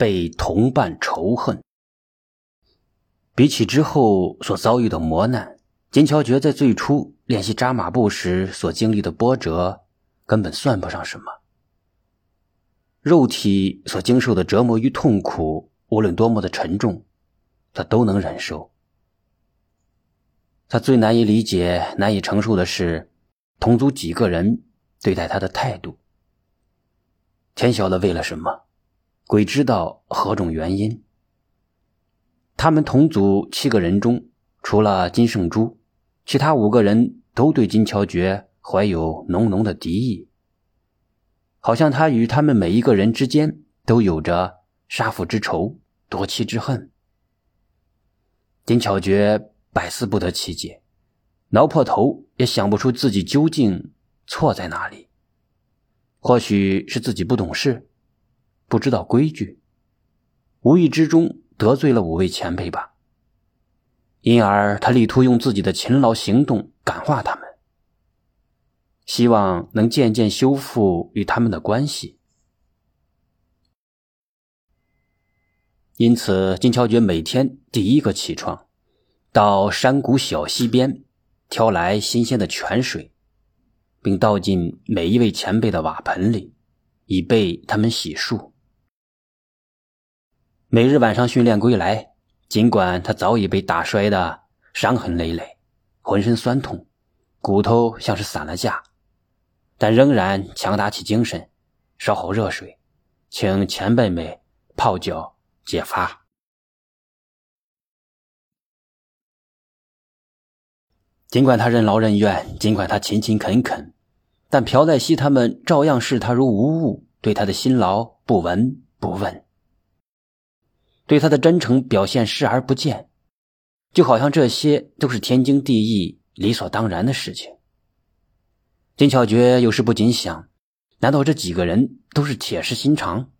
被同伴仇恨。比起之后所遭遇的磨难，金乔觉在最初练习扎马步时所经历的波折，根本算不上什么。肉体所经受的折磨与痛苦，无论多么的沉重，他都能忍受。他最难以理解、难以承受的是，同族几个人对待他的态度。天晓得为了什么，鬼知道何种原因。他们同组七个人中，除了金圣珠，其他五个人都对金乔觉怀有浓浓的敌意。好像他与他们每一个人之间都有着杀父之仇、夺妻之恨。金巧觉百思不得其解，挠破头也想不出自己究竟错在哪里。或许是自己不懂事，不知道规矩，无意之中得罪了五位前辈吧。因而他力图用自己的勤劳行动感化他们。希望能渐渐修复与他们的关系，因此金乔觉每天第一个起床，到山谷小溪边挑来新鲜的泉水，并倒进每一位前辈的瓦盆里，以备他们洗漱。每日晚上训练归来，尽管他早已被打摔的伤痕累累，浑身酸痛，骨头像是散了架。但仍然强打起精神，烧好热水，请前辈们泡脚解乏。尽管他任劳任怨，尽管他勤勤恳恳，但朴在熙他们照样视他如无物，对他的辛劳不闻不问，对他的真诚表现视而不见，就好像这些都是天经地义、理所当然的事情。金巧觉有时不禁想：难道这几个人都是铁石心肠？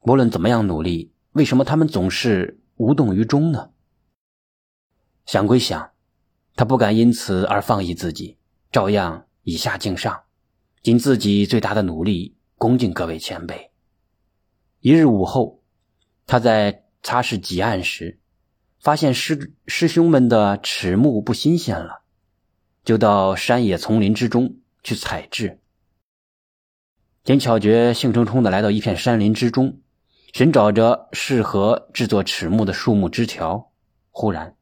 无论怎么样努力，为什么他们总是无动于衷呢？想归想，他不敢因此而放逸自己，照样以下敬上，尽自己最大的努力恭敬各位前辈。一日午后，他在擦拭几案时，发现师师兄们的齿木不新鲜了。就到山野丛林之中去采制。金巧觉兴冲冲的来到一片山林之中，寻找着适合制作齿木的树木枝条。忽然，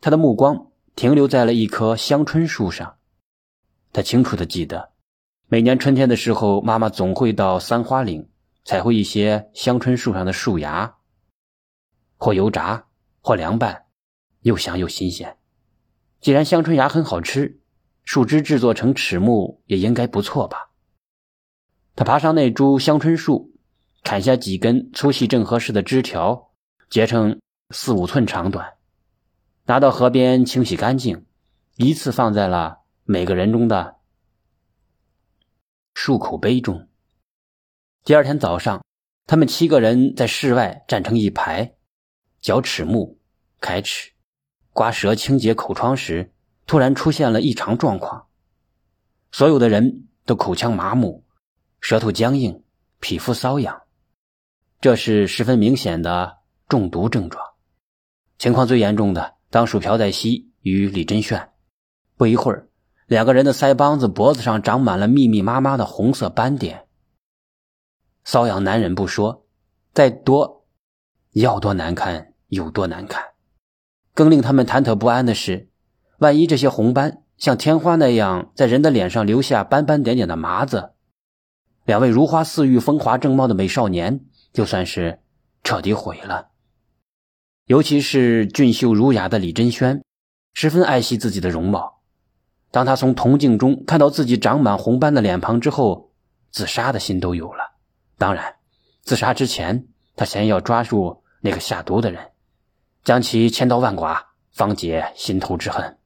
他的目光停留在了一棵香椿树上。他清楚的记得，每年春天的时候，妈妈总会到三花岭采回一些香椿树上的树芽，或油炸，或凉拌，又香又新鲜。既然香椿芽很好吃，树枝制作成齿木也应该不错吧。他爬上那株香椿树，砍下几根粗细正合适的枝条，截成四五寸长短，拿到河边清洗干净，依次放在了每个人中的漱口杯中。第二天早上，他们七个人在室外站成一排，嚼齿木，开齿。刮舌清洁口疮时，突然出现了异常状况，所有的人都口腔麻木，舌头僵硬，皮肤瘙痒，这是十分明显的中毒症状。情况最严重的当属朴在熙与李真炫。不一会儿，两个人的腮帮子、脖子上长满了密密麻麻的红色斑点，瘙痒难忍不说，再多要多难看有多难看。更令他们忐忑不安的是，万一这些红斑像天花那样在人的脸上留下斑斑点点的麻子，两位如花似玉、风华正茂的美少年就算是彻底毁了。尤其是俊秀儒雅的李真轩，十分爱惜自己的容貌。当他从铜镜中看到自己长满红斑的脸庞之后，自杀的心都有了。当然，自杀之前，他先要抓住那个下毒的人。将其千刀万剐，方解心头之恨。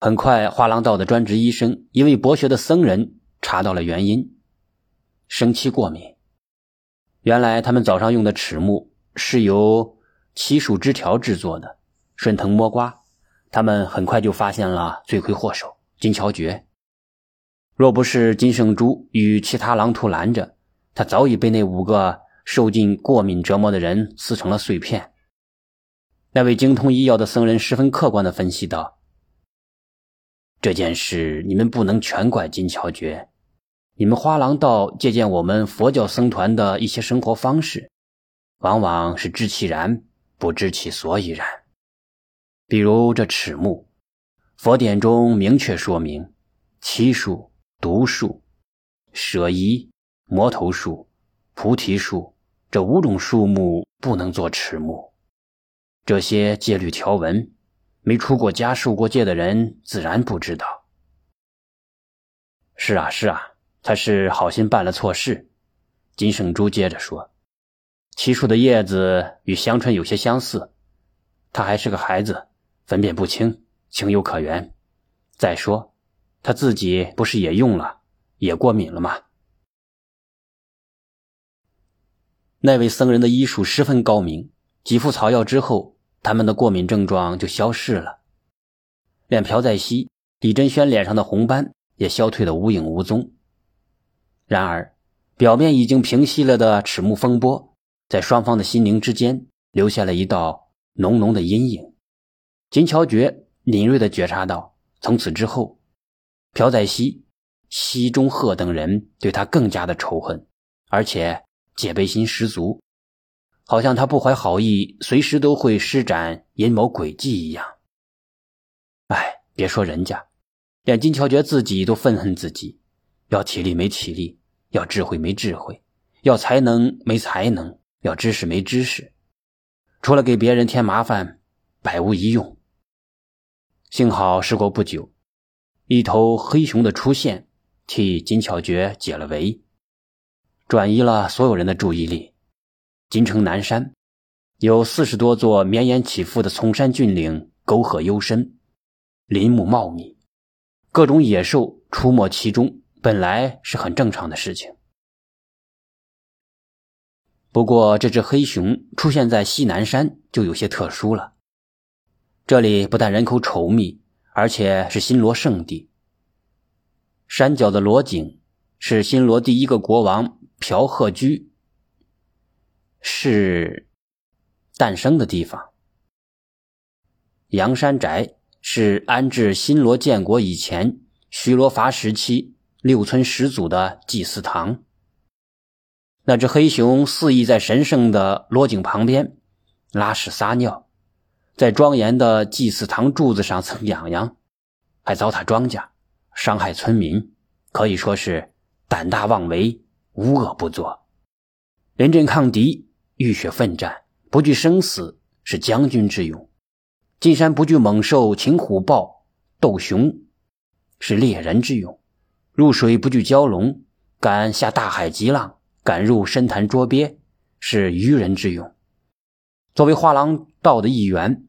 很快，画廊道的专职医生，一位博学的僧人查到了原因：生漆过敏。原来，他们早上用的齿木是由漆树枝条制作的。顺藤摸瓜，他们很快就发现了罪魁祸首金乔觉。若不是金圣珠与其他狼徒拦着，他早已被那五个受尽过敏折磨的人撕成了碎片。那位精通医药的僧人十分客观的分析道：“这件事你们不能全怪金乔觉，你们花廊道借鉴我们佛教僧团的一些生活方式，往往是知其然，不知其所以然。比如这齿木，佛典中明确说明，漆树、毒树、舍夷、魔头树、菩提树这五种树木不能做齿木。这些戒律条文，没出过家、受过戒的人自然不知道。是啊，是啊。他是好心办了错事，金圣珠接着说：“漆树的叶子与香椿有些相似，他还是个孩子，分辨不清，情有可原。再说，他自己不是也用了，也过敏了吗？”那位僧人的医术十分高明，几副草药之后，他们的过敏症状就消失了，连朴在熙、李珍轩脸上的红斑也消退的无影无踪。然而，表面已经平息了的齿目风波，在双方的心灵之间留下了一道浓浓的阴影。金乔觉敏锐地觉察到，从此之后，朴载熙、西中鹤等人对他更加的仇恨，而且戒备心十足，好像他不怀好意，随时都会施展阴谋诡计一样。哎，别说人家，连金乔觉自己都愤恨自己，要体力没体力。要智慧没智慧，要才能没才能，要知识没知识，除了给别人添麻烦，百无一用。幸好事过不久，一头黑熊的出现，替金巧觉解了围，转移了所有人的注意力。金城南山有四十多座绵延起伏的崇山峻岭，沟壑幽深，林木茂密，各种野兽出没其中。本来是很正常的事情，不过这只黑熊出现在西南山就有些特殊了。这里不但人口稠密，而且是新罗圣地。山脚的罗井是新罗第一个国王朴贺居是诞生的地方。阳山宅是安置新罗建国以前须罗伐时期。六村始祖的祭祀堂，那只黑熊肆意在神圣的罗井旁边拉屎撒尿，在庄严的祭祀堂柱子上蹭痒痒，还糟蹋庄稼，伤害村民，可以说是胆大妄为，无恶不作。临阵抗敌，浴血奋战，不惧生死，是将军之勇；进山不惧猛兽，擒虎豹，斗熊，是猎人之勇。入水不惧蛟龙，敢下大海极浪，敢入深潭捉鳖，是愚人之勇。作为画廊道的一员，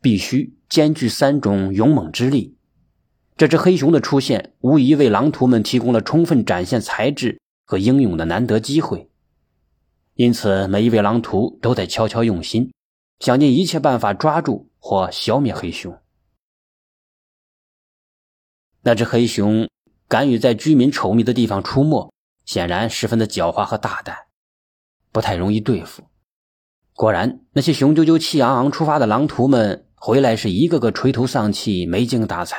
必须兼具三种勇猛之力。这只黑熊的出现，无疑为狼徒们提供了充分展现才智和英勇的难得机会。因此，每一位狼徒都在悄悄用心，想尽一切办法抓住或消灭黑熊。那只黑熊敢于在居民稠密的地方出没，显然十分的狡猾和大胆，不太容易对付。果然，那些雄赳赳、气昂昂出发的狼徒们回来是一个个垂头丧气、没精打采。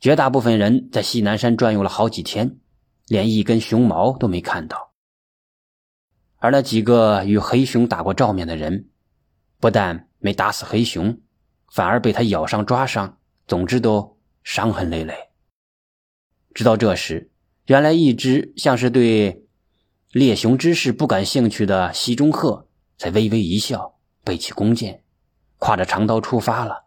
绝大部分人在西南山转悠了好几天，连一根熊毛都没看到。而那几个与黑熊打过照面的人，不但没打死黑熊，反而被他咬伤、抓伤，总之都。伤痕累累。直到这时，原来一直像是对猎熊之事不感兴趣的西中鹤才微微一笑，背起弓箭，挎着长刀出发了。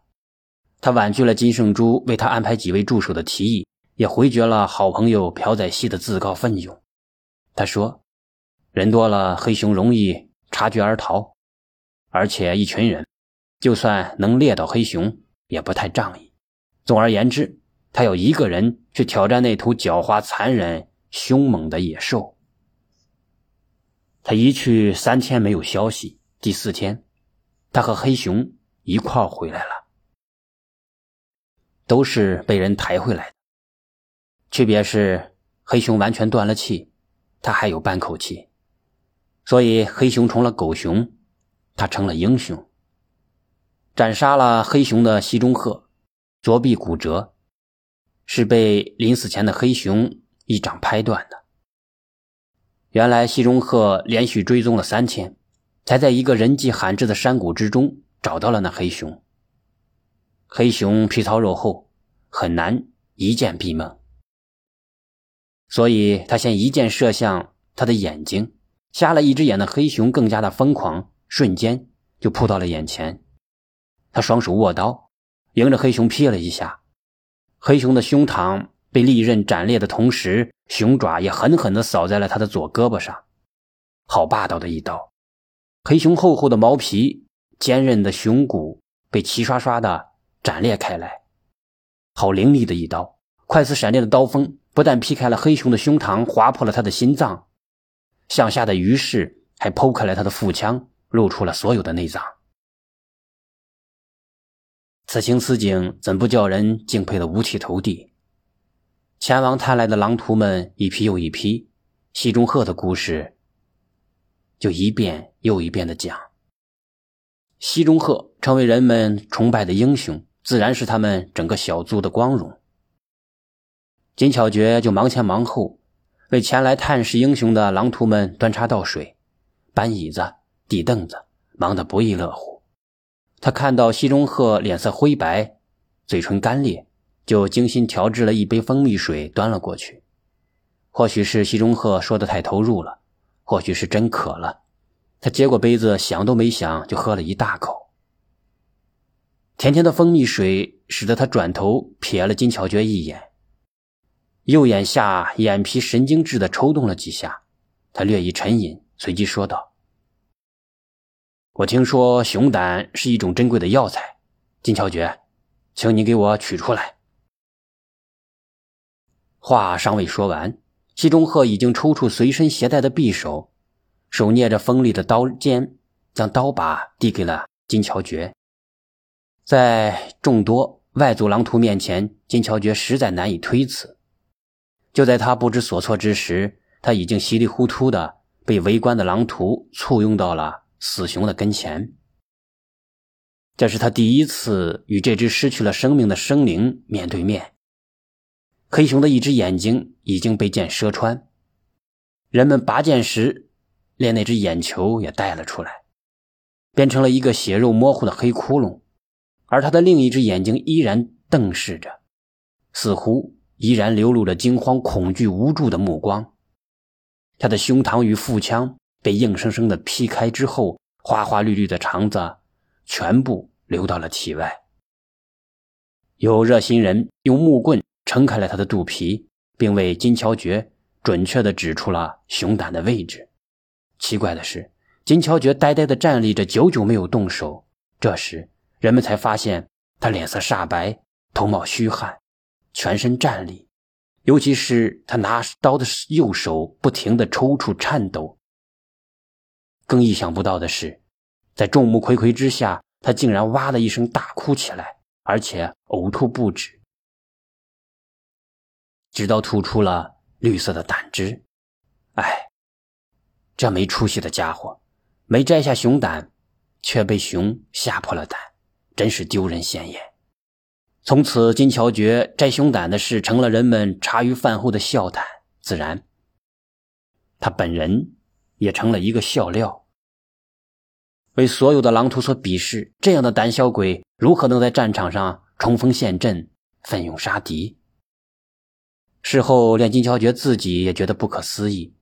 他婉拒了金圣珠为他安排几位助手的提议，也回绝了好朋友朴载熙的自告奋勇。他说：“人多了，黑熊容易察觉而逃，而且一群人，就算能猎到黑熊，也不太仗义。”总而言之，他要一个人去挑战那头狡猾、残忍、凶猛的野兽。他一去三天没有消息，第四天，他和黑熊一块回来了，都是被人抬回来的。区别是，黑熊完全断了气，他还有半口气，所以黑熊成了狗熊，他成了英雄。斩杀了黑熊的西中鹤，左臂骨折，是被临死前的黑熊一掌拍断的。原来西中鹤连续追踪了三天，才在一个人迹罕至的山谷之中找到了那黑熊。黑熊皮糙肉厚，很难一箭毙命，所以他先一箭射向他的眼睛。瞎了一只眼的黑熊更加的疯狂，瞬间就扑到了眼前。他双手握刀，迎着黑熊劈了一下，黑熊的胸膛被利刃斩裂的同时，熊爪也狠狠地扫在了他的左胳膊上。好霸道的一刀！黑熊厚厚的毛皮、坚韧的熊骨被齐刷刷的斩裂开来。好凌厉的一刀！快似闪电的刀锋不但劈开了黑熊的胸膛，划破了他的心脏，向下的鱼势还剖开了他的腹腔，露出了所有的内脏。此情此景，怎不叫人敬佩的五体投地？前往探来的狼徒们一批又一批，西中鹤的故事就一遍又一遍的讲。西中鹤成为人们崇拜的英雄，自然是他们整个小族的光荣。金巧诀就忙前忙后，为前来探视英雄的狼徒们端茶倒水、搬椅子、递凳子，忙得不亦乐乎。他看到西中鹤脸色灰白，嘴唇干裂，就精心调制了一杯蜂蜜水，端了过去。或许是西中鹤说的太投入了，或许是真渴了，他接过杯子，想都没想就喝了一大口。甜甜的蜂蜜水使得他转头瞥了金巧诀一眼，右眼下眼皮神经质的抽动了几下，他略一沉吟，随即说道。我听说熊胆是一种珍贵的药材，金巧诀，请你给我取出来。话尚未说完，西中鹤已经抽出随身携带的匕首，手捏着锋利的刀尖，将刀把递给了金巧诀。在众多外族狼徒面前，金巧诀实在难以推辞。就在他不知所措之时，他已经稀里糊涂的被围观的狼徒簇拥到了。死熊的跟前，这是他第一次与这只失去了生命的生灵面对面。黑熊的一只眼睛已经被箭射穿，人们拔剑时，连那只眼球也带了出来，变成了一个血肉模糊的黑窟窿。而他的另一只眼睛依然瞪视着，似乎依然流露着惊慌、恐惧、无助的目光。他的胸膛与腹腔。被硬生生的劈开之后，花花绿绿的肠子全部流到了体外。有热心人用木棍撑开了他的肚皮，并为金乔觉准确的指出了熊胆的位置。奇怪的是，金乔觉呆呆的站立着，久久没有动手。这时，人们才发现他脸色煞白，头冒虚汗，全身战栗，尤其是他拿刀的右手不停的抽搐颤抖。更意想不到的是，在众目睽睽之下，他竟然哇的一声大哭起来，而且呕吐不止，直到吐出了绿色的胆汁。哎，这没出息的家伙，没摘下熊胆，却被熊吓破了胆，真是丢人现眼。从此，金乔觉摘熊胆的事成了人们茶余饭后的笑谈，自然，他本人。也成了一个笑料，为所有的狼徒所鄙视。这样的胆小鬼如何能在战场上冲锋陷阵、奋勇杀敌？事后，连金乔觉自己也觉得不可思议。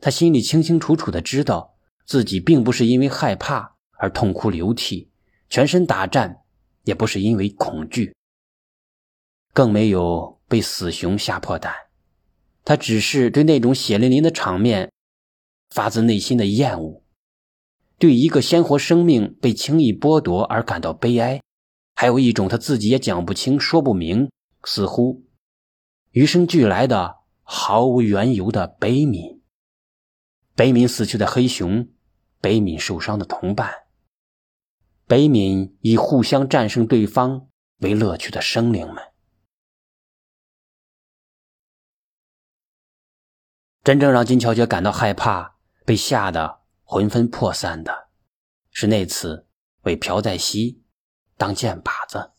他心里清清楚楚的知道，自己并不是因为害怕而痛哭流涕，全身打颤，也不是因为恐惧，更没有被死熊吓破胆。他只是对那种血淋淋的场面。发自内心的厌恶，对一个鲜活生命被轻易剥夺而感到悲哀，还有一种他自己也讲不清、说不明，似乎与生俱来的、毫无缘由的悲悯。悲悯死去的黑熊，悲悯受伤的同伴，悲悯以互相战胜对方为乐趣的生灵们。真正让金乔杰感到害怕、被吓得魂飞魄散的，是那次为朴在熙当箭靶子。